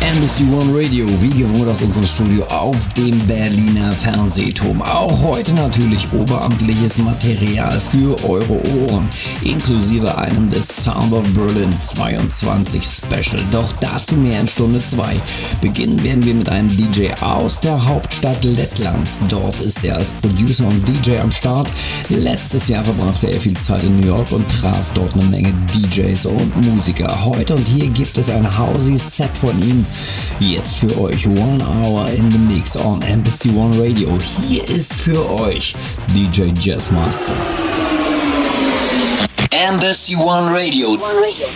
Embassy One Radio, wie gewohnt aus unserem Studio auf dem Berliner Fernsehturm. Auch heute natürlich oberamtliches Material für eure Ohren, inklusive einem des Sound of Berlin 22 Special. Doch dazu mehr in Stunde 2. Beginnen werden wir mit einem DJ aus der Hauptstadt Lettlands. Dort ist er als Producer und DJ am Start. Letztes Jahr verbrachte er viel Zeit in New York und traf dort eine Menge DJs und Musiker. Heute und hier gibt es ein Housey Set von ihm Jetzt für euch One Hour in the Mix on Embassy One Radio. Hier ist für euch DJ Jazzmaster. Embassy One Radio. One Radio.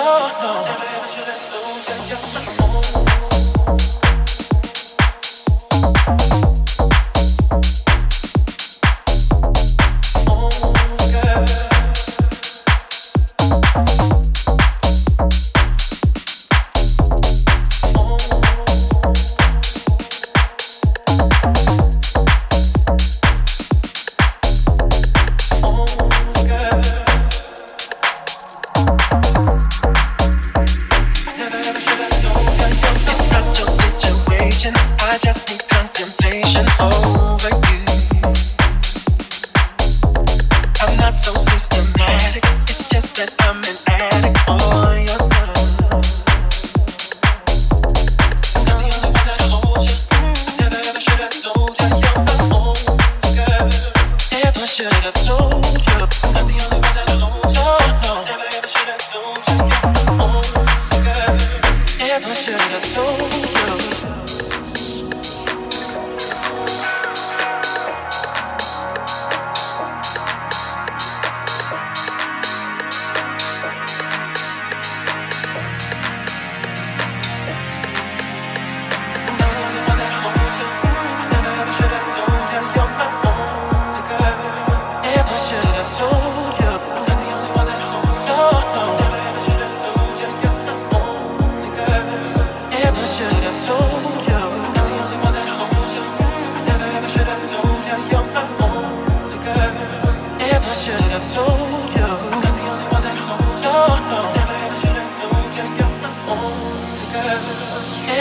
no, no.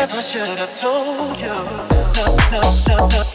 I should have told you. No, no, no, no.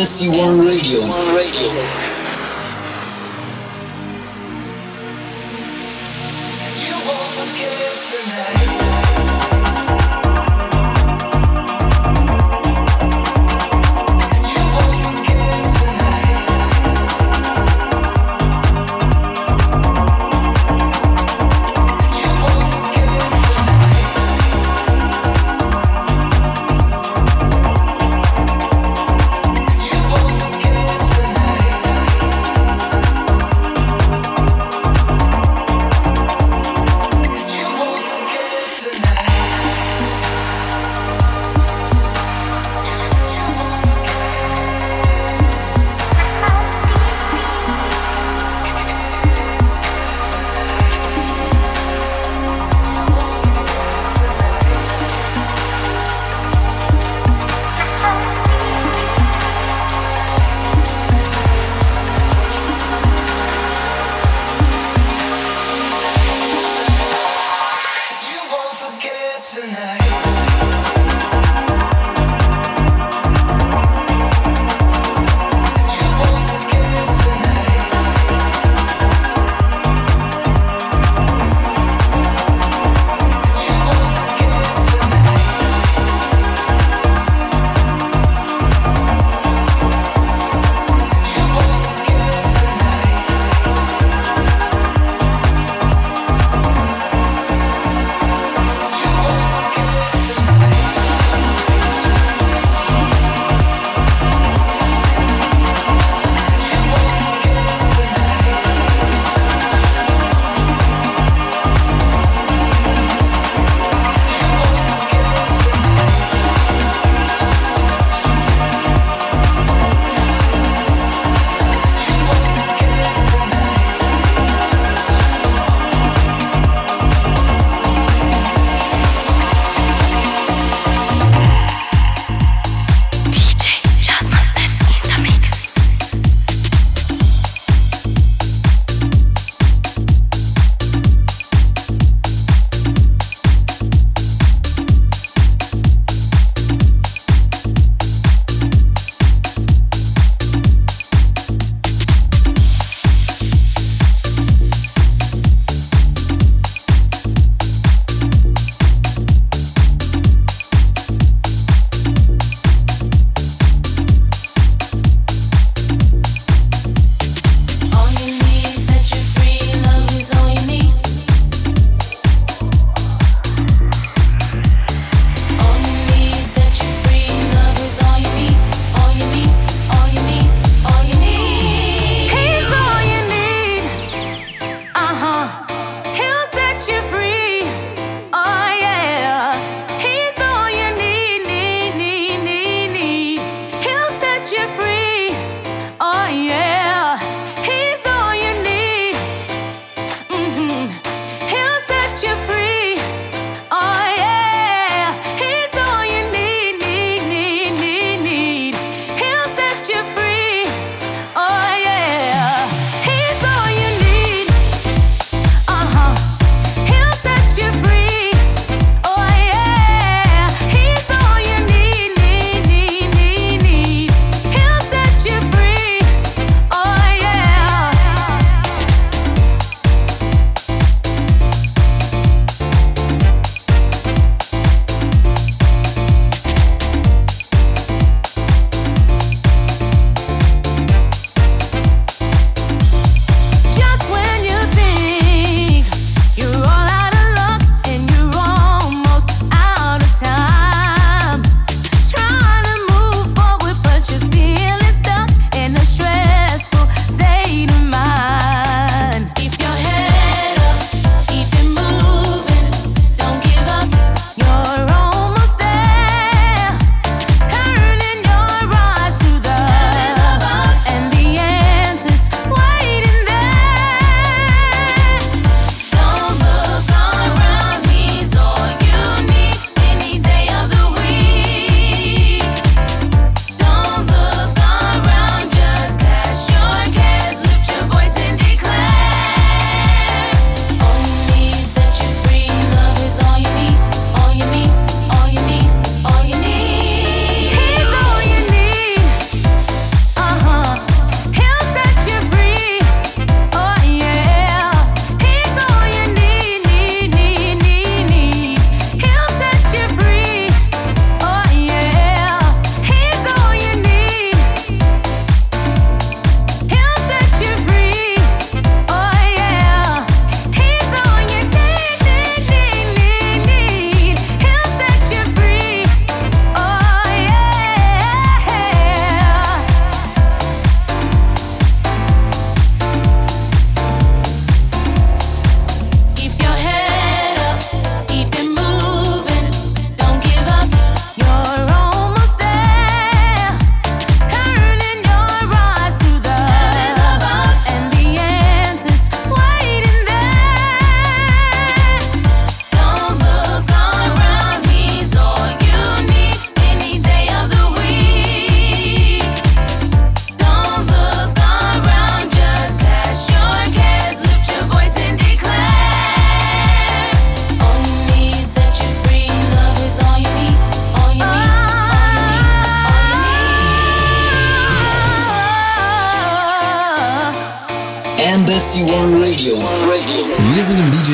this, you want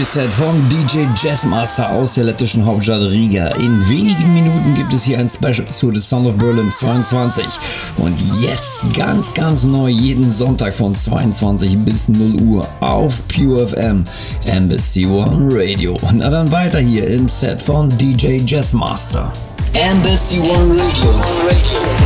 DJ-Set vom DJ Jazzmaster aus der lettischen Hauptstadt Riga. In wenigen Minuten gibt es hier ein Special zu The Sound of Berlin 22. Und jetzt ganz, ganz neu jeden Sonntag von 22 bis 0 Uhr auf Pure FM Embassy One Radio. Na dann weiter hier im Set von DJ Jazzmaster. Embassy One Radio. Radio.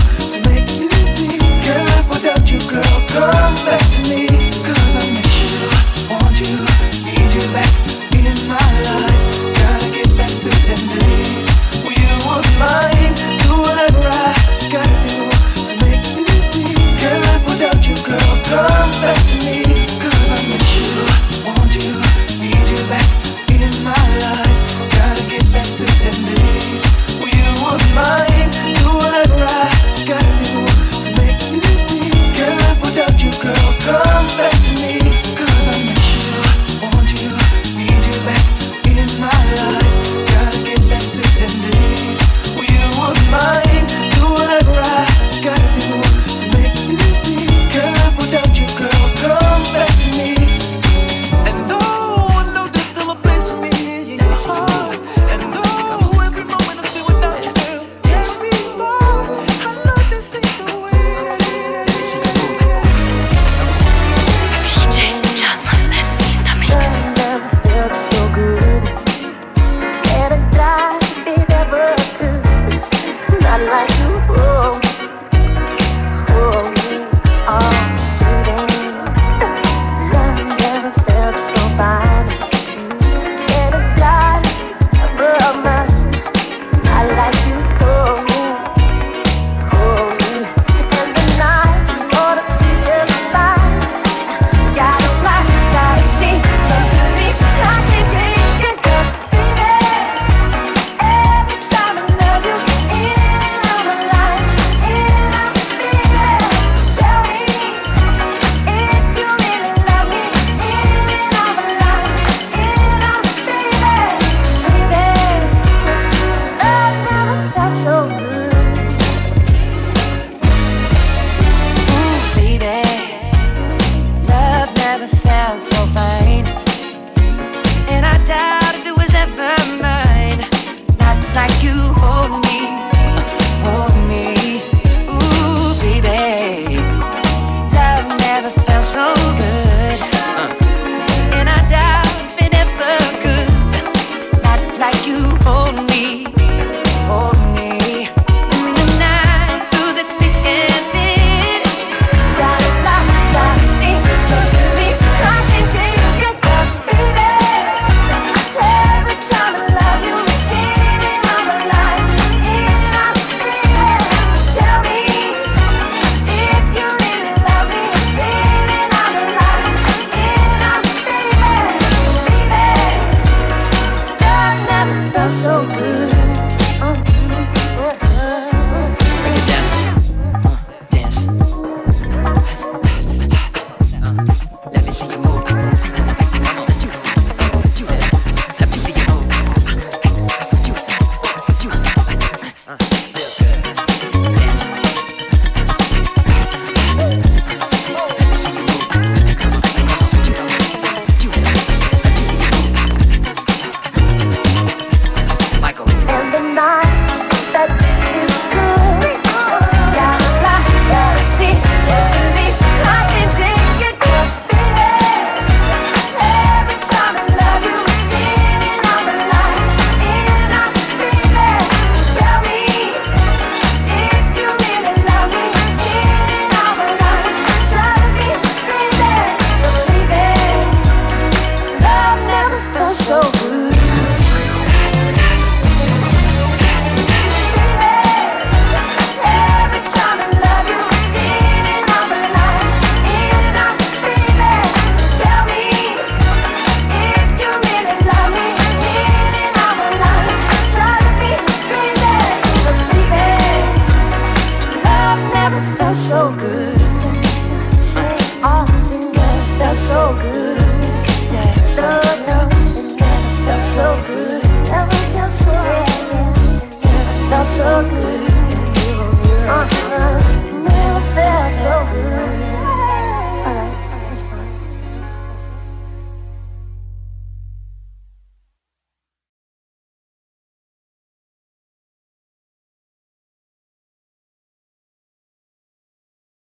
Come back to me.